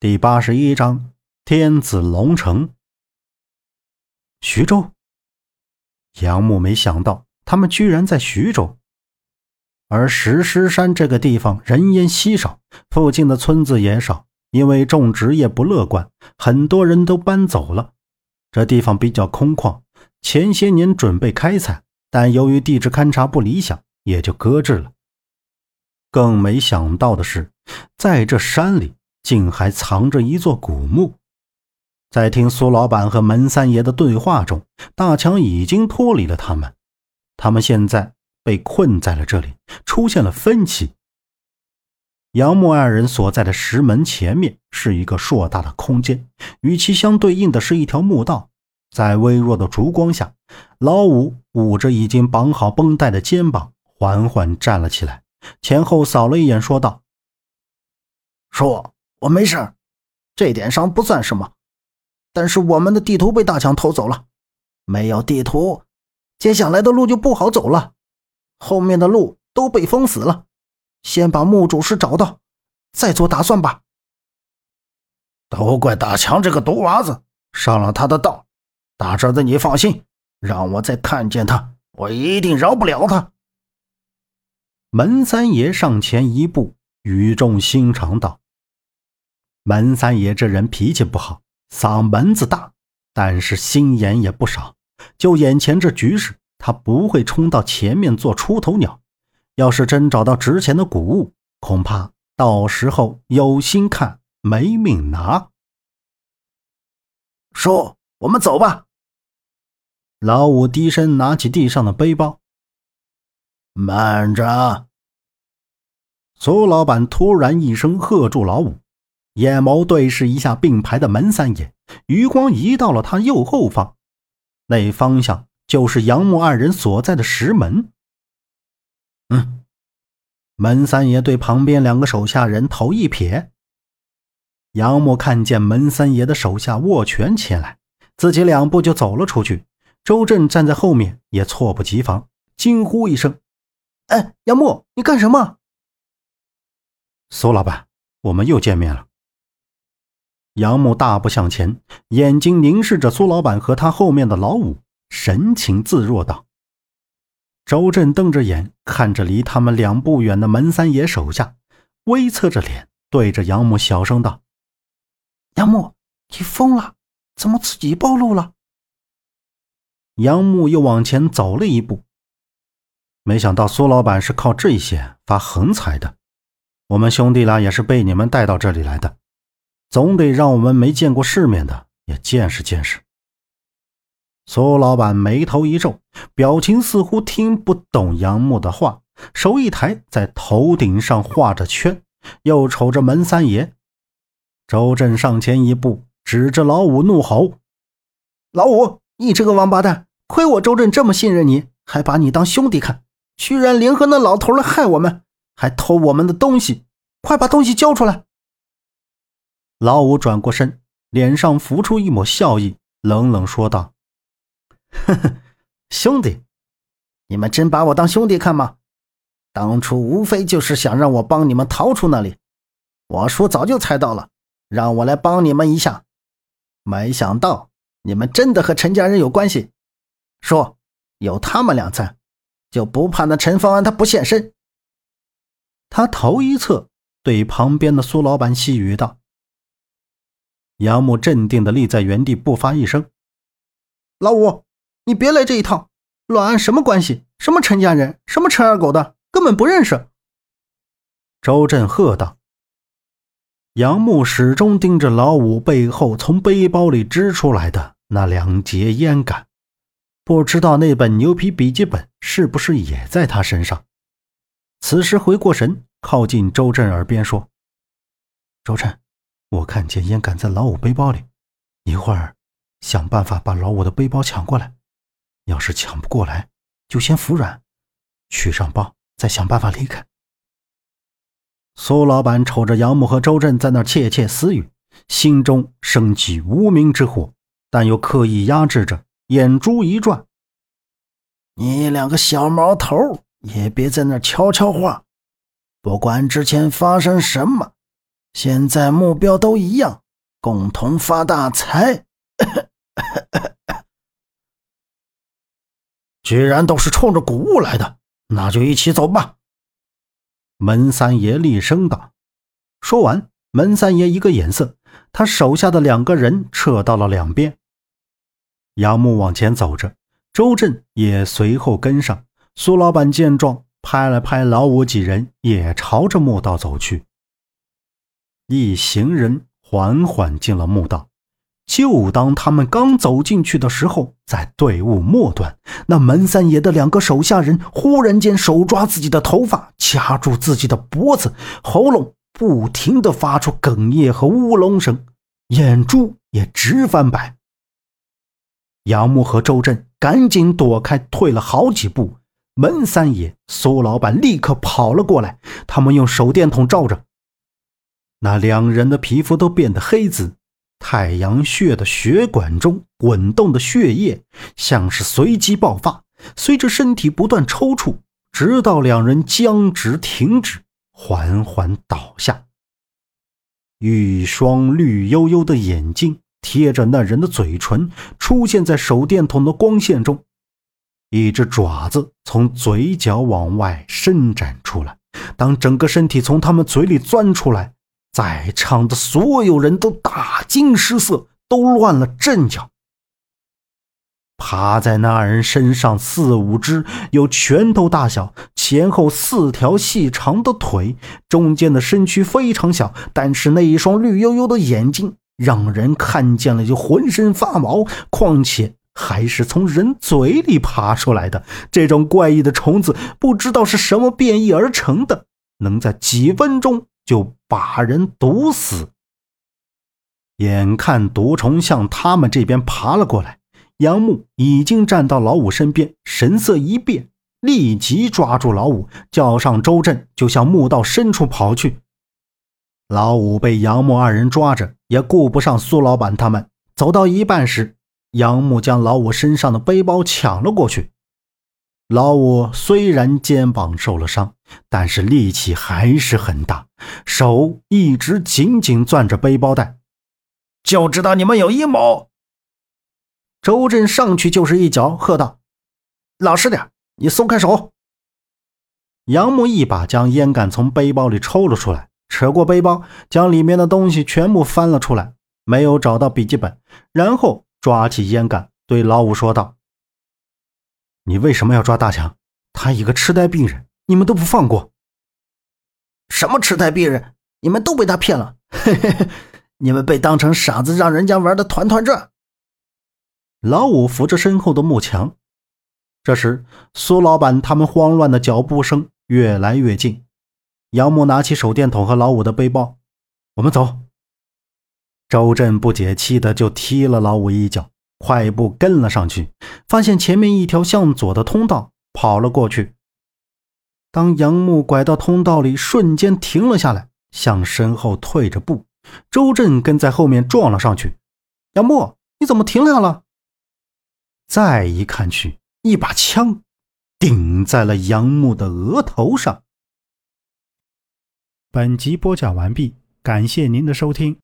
第八十一章天子龙城。徐州，杨木没想到他们居然在徐州，而石狮山这个地方人烟稀少，附近的村子也少，因为种植业不乐观，很多人都搬走了。这地方比较空旷，前些年准备开采，但由于地质勘察不理想，也就搁置了。更没想到的是，在这山里。竟还藏着一座古墓。在听苏老板和门三爷的对话中，大强已经脱离了他们。他们现在被困在了这里，出现了分歧。杨木二人所在的石门前面是一个硕大的空间，与其相对应的是一条墓道。在微弱的烛光下，老五捂着已经绑好绷带的肩膀，缓缓站了起来，前后扫了一眼，说道：“说。”我没事，这点伤不算什么。但是我们的地图被大强偷走了，没有地图，接下来的路就不好走了。后面的路都被封死了，先把墓主石找到，再做打算吧。都怪大强这个毒娃子上了他的当。大侄子，你放心，让我再看见他，我一定饶不了他。门三爷上前一步，语重心长道。门三爷这人脾气不好，嗓门子大，但是心眼也不少。就眼前这局势，他不会冲到前面做出头鸟。要是真找到值钱的古物，恐怕到时候有心看没命拿。叔，我们走吧。老五低声拿起地上的背包，慢着。苏老板突然一声喝住老五。眼眸对视一下并排的门三爷，余光移到了他右后方，那方向就是杨木二人所在的石门。嗯，门三爷对旁边两个手下人头一撇。杨木看见门三爷的手下握拳前来，自己两步就走了出去。周震站在后面，也措不及防，惊呼一声：“哎，杨木，你干什么？”苏老板，我们又见面了。杨木大步向前，眼睛凝视着苏老板和他后面的老五，神情自若道：“周震瞪着眼看着离他们两步远的门三爷手下，微侧着脸对着杨木小声道：‘杨木，你疯了？怎么自己暴露了？’杨木又往前走了一步，没想到苏老板是靠这些发横财的，我们兄弟俩也是被你们带到这里来的。”总得让我们没见过世面的也见识见识。苏老板眉头一皱，表情似乎听不懂杨木的话，手一抬，在头顶上画着圈，又瞅着门三爷。周震上前一步，指着老五怒吼：“老五，你这个王八蛋！亏我周震这么信任你，还把你当兄弟看，居然联合那老头来害我们，还偷我们的东西！快把东西交出来！”老五转过身，脸上浮出一抹笑意，冷冷说道：“呵呵，兄弟，你们真把我当兄弟看吗？当初无非就是想让我帮你们逃出那里，我叔早就猜到了，让我来帮你们一下。没想到你们真的和陈家人有关系。说有他们俩在，就不怕那陈方安他不现身？”他头一侧，对旁边的苏老板细语道。杨木镇定地立在原地，不发一声。老五，你别来这一套，乱安什么关系？什么陈家人？什么陈二狗的？根本不认识。周震喝道。杨木始终盯着老五背后从背包里支出来的那两截烟杆，不知道那本牛皮笔记本是不是也在他身上。此时回过神，靠近周震耳边说：“周震。”我看见烟杆在老五背包里，一会儿想办法把老五的背包抢过来。要是抢不过来，就先服软，取上包，再想办法离开。苏老板瞅着杨木和周震在那窃窃私语，心中升起无名之火，但又刻意压制着，眼珠一转：“你两个小毛头，也别在那悄悄话，不管之前发生什么。”现在目标都一样，共同发大财。居然都是冲着谷物来的，那就一起走吧。门三爷厉声道。说完，门三爷一个眼色，他手下的两个人撤到了两边。杨木往前走着，周震也随后跟上。苏老板见状，拍了拍老五几人，也朝着墓道走去。一行人缓缓进了墓道。就当他们刚走进去的时候，在队伍末端，那门三爷的两个手下人忽然间手抓自己的头发，掐住自己的脖子，喉咙不停地发出哽咽和呜隆声，眼珠也直翻白。杨木和周震赶紧躲开，退了好几步。门三爷、苏老板立刻跑了过来，他们用手电筒照着，那两人的皮肤都变得黑紫。太阳穴的血管中滚动的血液像是随机爆发，随着身体不断抽搐，直到两人僵直停止，缓缓倒下。一双绿油油的眼睛贴着那人的嘴唇，出现在手电筒的光线中。一只爪子从嘴角往外伸展出来，当整个身体从他们嘴里钻出来。在场的所有人都大惊失色，都乱了阵脚。趴在那人身上四五只有拳头大小、前后四条细长的腿，中间的身躯非常小，但是那一双绿油油的眼睛让人看见了就浑身发毛。况且还是从人嘴里爬出来的，这种怪异的虫子不知道是什么变异而成的，能在几分钟。就把人毒死。眼看毒虫向他们这边爬了过来，杨木已经站到老五身边，神色一变，立即抓住老五，叫上周震，就向墓道深处跑去。老五被杨木二人抓着，也顾不上苏老板他们。走到一半时，杨木将老五身上的背包抢了过去。老五虽然肩膀受了伤，但是力气还是很大，手一直紧紧攥着背包带。就知道你们有阴谋！周震上去就是一脚，喝道：“老实点，你松开手！”杨木一把将烟杆从背包里抽了出来，扯过背包，将里面的东西全部翻了出来，没有找到笔记本，然后抓起烟杆对老五说道。你为什么要抓大强？他一个痴呆病人，你们都不放过。什么痴呆病人？你们都被他骗了！嘿嘿嘿，你们被当成傻子，让人家玩的团团转。老五扶着身后的木墙。这时，苏老板他们慌乱的脚步声越来越近。杨木拿起手电筒和老五的背包，我们走。周震不解气的就踢了老五一脚。快步跟了上去，发现前面一条向左的通道，跑了过去。当杨木拐到通道里，瞬间停了下来，向身后退着步。周震跟在后面撞了上去。杨木，你怎么停下了？再一看去，一把枪顶在了杨木的额头上。本集播讲完毕，感谢您的收听。